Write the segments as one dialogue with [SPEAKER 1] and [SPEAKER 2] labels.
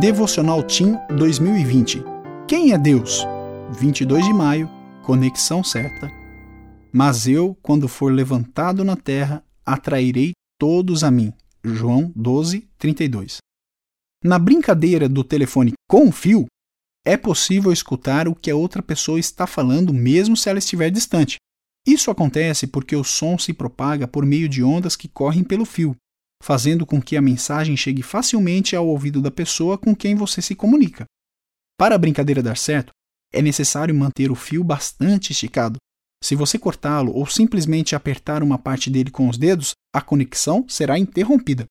[SPEAKER 1] Devocional Team 2020. Quem é Deus? 22 de maio, conexão certa. Mas eu, quando for levantado na terra, atrairei todos a mim. João 12, 32. Na brincadeira do telefone com fio, é possível escutar o que a outra pessoa está falando mesmo se ela estiver distante. Isso acontece porque o som se propaga por meio de ondas que correm pelo fio, fazendo com que a mensagem chegue facilmente ao ouvido da pessoa com quem você se comunica. Para a brincadeira dar certo, é necessário manter o fio bastante esticado. Se você cortá-lo ou simplesmente apertar uma parte dele com os dedos, a conexão será interrompida.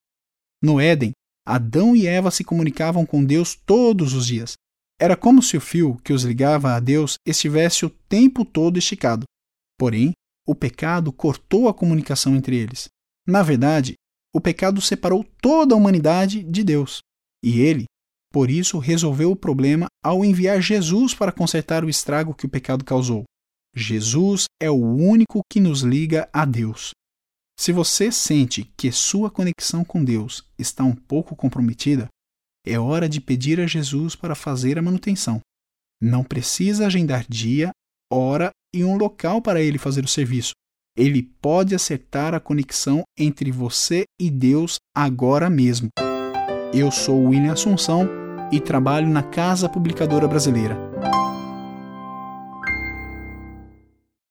[SPEAKER 1] No Éden, Adão e Eva se comunicavam com Deus todos os dias. Era como se o fio que os ligava a Deus estivesse o tempo todo esticado. Porém, o pecado cortou a comunicação entre eles. Na verdade, o pecado separou toda a humanidade de Deus. E ele, por isso, resolveu o problema ao enviar Jesus para consertar o estrago que o pecado causou. Jesus é o único que nos liga a Deus. Se você sente que sua conexão com Deus está um pouco comprometida, é hora de pedir a Jesus para fazer a manutenção. Não precisa agendar dia, hora e um local para ele fazer o serviço. Ele pode acertar a conexão entre você e Deus agora mesmo. Eu sou William Assunção e trabalho na Casa Publicadora Brasileira.